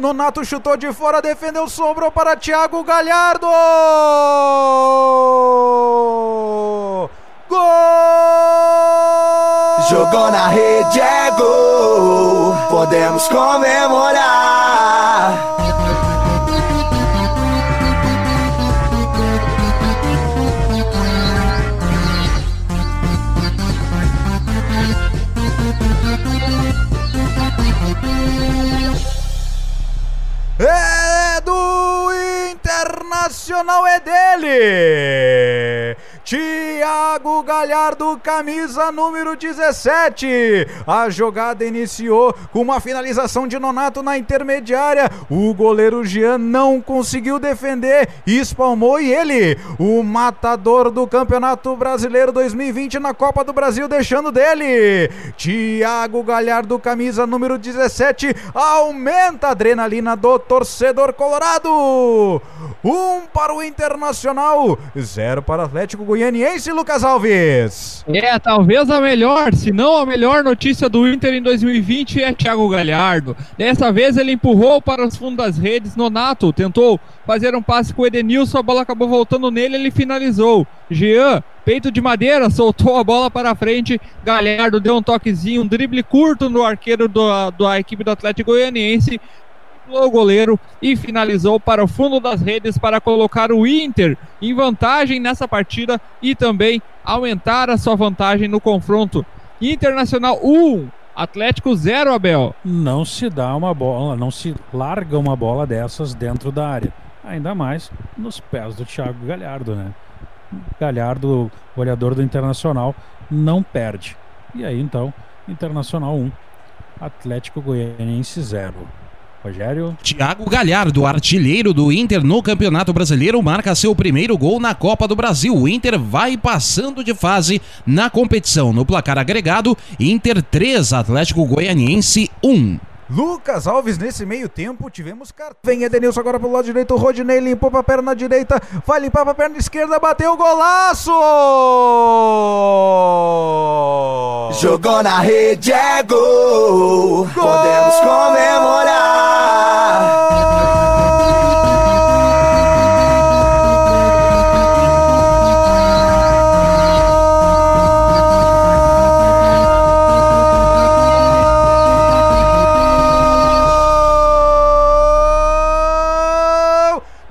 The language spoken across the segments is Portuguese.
Nonato chutou de fora, defendeu, sobrou para Thiago Galhardo. Gol! Jogou na rede, é gol. Podemos comemorar. É do Internacional, é dele! Thiago Galhardo, camisa número 17. A jogada iniciou com uma finalização de Nonato na intermediária. O goleiro Jean não conseguiu defender, espalmou e ele, o matador do Campeonato Brasileiro 2020 na Copa do Brasil, deixando dele. Thiago Galhardo, camisa número 17, aumenta a adrenalina do torcedor colorado. Um para o Internacional, zero para o Atlético Goianiense, Lucas Alves. É, talvez a melhor, se não a melhor notícia do Inter em 2020 é Thiago Galhardo. Dessa vez ele empurrou para os fundos das redes, Nonato tentou fazer um passe com o Edenilson, a bola acabou voltando nele, ele finalizou. Jean, peito de madeira, soltou a bola para frente, Galhardo deu um toquezinho, um drible curto no arqueiro do, da equipe do Atlético Goianiense, o goleiro e finalizou para o fundo das redes para colocar o Inter em vantagem nessa partida e também aumentar a sua vantagem no confronto. Internacional 1, Atlético 0, Abel. Não se dá uma bola, não se larga uma bola dessas dentro da área. Ainda mais nos pés do Thiago Galhardo, né? Galhardo, olhador do Internacional, não perde. E aí então, Internacional 1, Atlético Goianiense 0. Rogério. Thiago Galhardo, artilheiro do Inter no Campeonato Brasileiro, marca seu primeiro gol na Copa do Brasil. O Inter vai passando de fase na competição. No placar agregado, Inter 3, Atlético Goianiense 1. Lucas Alves nesse meio tempo tivemos cartão. Vem Edenilson agora pro lado direito, o Rodinei limpou pra perna direita, vai limpar pra perna esquerda, bateu o golaço! Jogou na rede, é gol. gol! Podemos comemorar.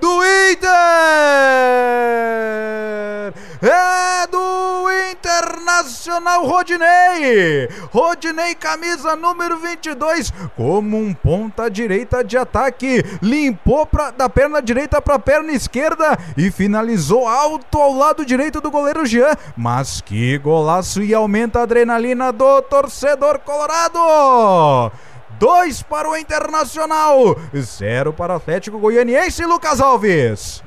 do Inter! É Internacional Rodinei! Rodinei, camisa número 22, como um ponta direita de ataque, limpou pra, da perna direita para a perna esquerda e finalizou alto ao lado direito do goleiro Jean. Mas que golaço e aumenta a adrenalina do torcedor colorado! 2 para o Internacional, 0 para o Atlético Goianiense, Lucas Alves.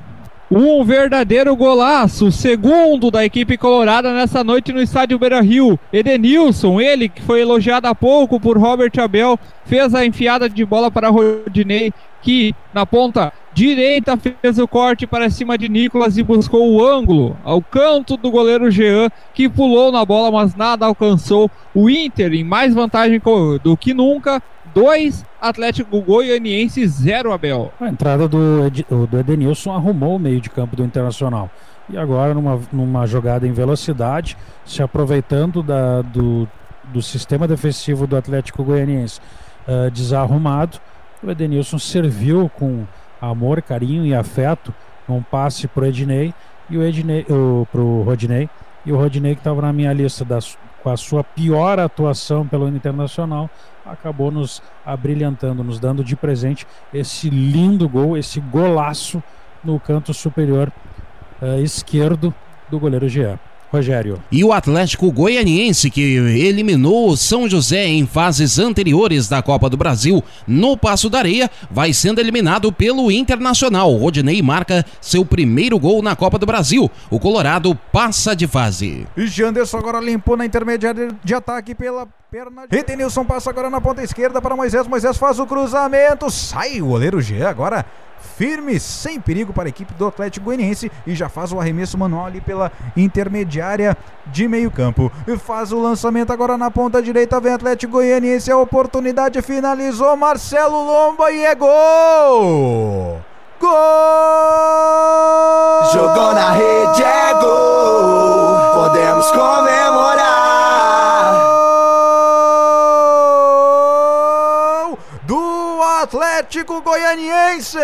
Um verdadeiro golaço, segundo da equipe colorada nessa noite no estádio Beira Rio. Edenilson, ele que foi elogiado há pouco por Robert Abel, fez a enfiada de bola para Rodinei, que na ponta direita fez o corte para cima de Nicolas e buscou o ângulo ao canto do goleiro Jean, que pulou na bola, mas nada alcançou. O Inter em mais vantagem do que nunca. 2, Atlético Goianiense 0, Abel. A entrada do, Ed, do Edenilson arrumou o meio de campo do Internacional. E agora, numa, numa jogada em velocidade, se aproveitando da, do, do sistema defensivo do Atlético Goianiense uh, desarrumado, o Edenilson serviu com amor, carinho e afeto um passe para Ednei e o Ednei, o, Rodinei. E o Rodinei, que estava na minha lista das, com a sua pior atuação pelo Internacional, acabou nos abrilhantando, nos dando de presente esse lindo gol, esse golaço no canto superior uh, esquerdo do goleiro Jean. Rogério. E o Atlético Goianiense, que eliminou o São José em fases anteriores da Copa do Brasil no Passo da Areia, vai sendo eliminado pelo Internacional. Rodinei marca seu primeiro gol na Copa do Brasil. O Colorado passa de fase. E Janderson agora limpou na intermediária de ataque pela perna. Edenilson passa agora na ponta esquerda para Moisés. Moisés faz o cruzamento. Sai o goleiro G agora firme, sem perigo para a equipe do Atlético Goianiense e já faz o arremesso manual ali pela intermediária de meio campo. E faz o lançamento agora na ponta direita, vem Atlético Goianiense, a oportunidade finalizou Marcelo Lomba e é gol! Atlético Goianiense!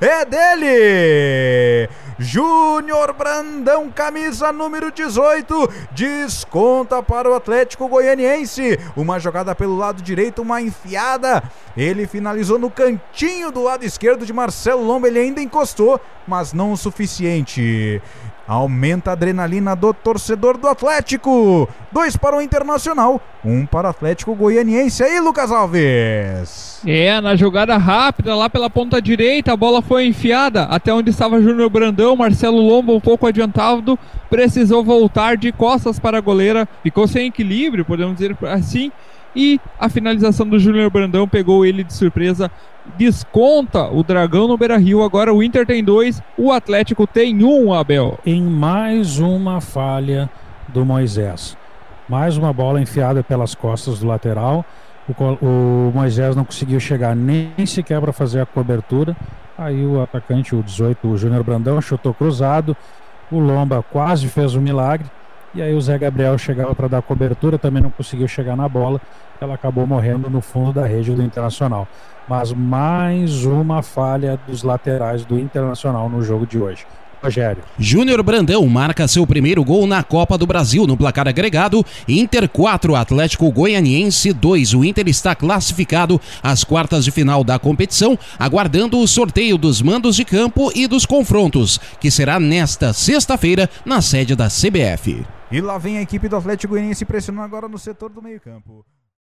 É dele! Júnior Brandão, camisa número 18, desconta para o Atlético Goianiense. Uma jogada pelo lado direito, uma enfiada. Ele finalizou no cantinho do lado esquerdo de Marcelo Lomba. Ele ainda encostou, mas não o suficiente. Aumenta a adrenalina do torcedor do Atlético. Dois para o Internacional, um para o Atlético Goianiense. Aí, Lucas Alves. É, na jogada rápida lá pela ponta direita, a bola foi enfiada até onde estava Júnior Brandão. Marcelo Lomba, um pouco adiantado, precisou voltar de costas para a goleira. Ficou sem equilíbrio, podemos dizer assim. E a finalização do Júnior Brandão pegou ele de surpresa. Desconta o Dragão no Beira Rio. Agora o Inter tem dois, o Atlético tem um, Abel. Em mais uma falha do Moisés. Mais uma bola enfiada pelas costas do lateral. O, o Moisés não conseguiu chegar nem sequer para fazer a cobertura. Aí o atacante, o 18, o Júnior Brandão, chutou cruzado. O Lomba quase fez um milagre. E aí o Zé Gabriel chegava para dar cobertura, também não conseguiu chegar na bola. Ela acabou morrendo no fundo da rede do Internacional. Mas mais uma falha dos laterais do Internacional no jogo de hoje. Rogério. Júnior Brandão marca seu primeiro gol na Copa do Brasil no placar agregado. Inter 4, Atlético Goianiense 2. O Inter está classificado às quartas de final da competição, aguardando o sorteio dos mandos de campo e dos confrontos, que será nesta sexta-feira na sede da CBF. E lá vem a equipe do Atlético Goianiense pressionando agora no setor do meio-campo.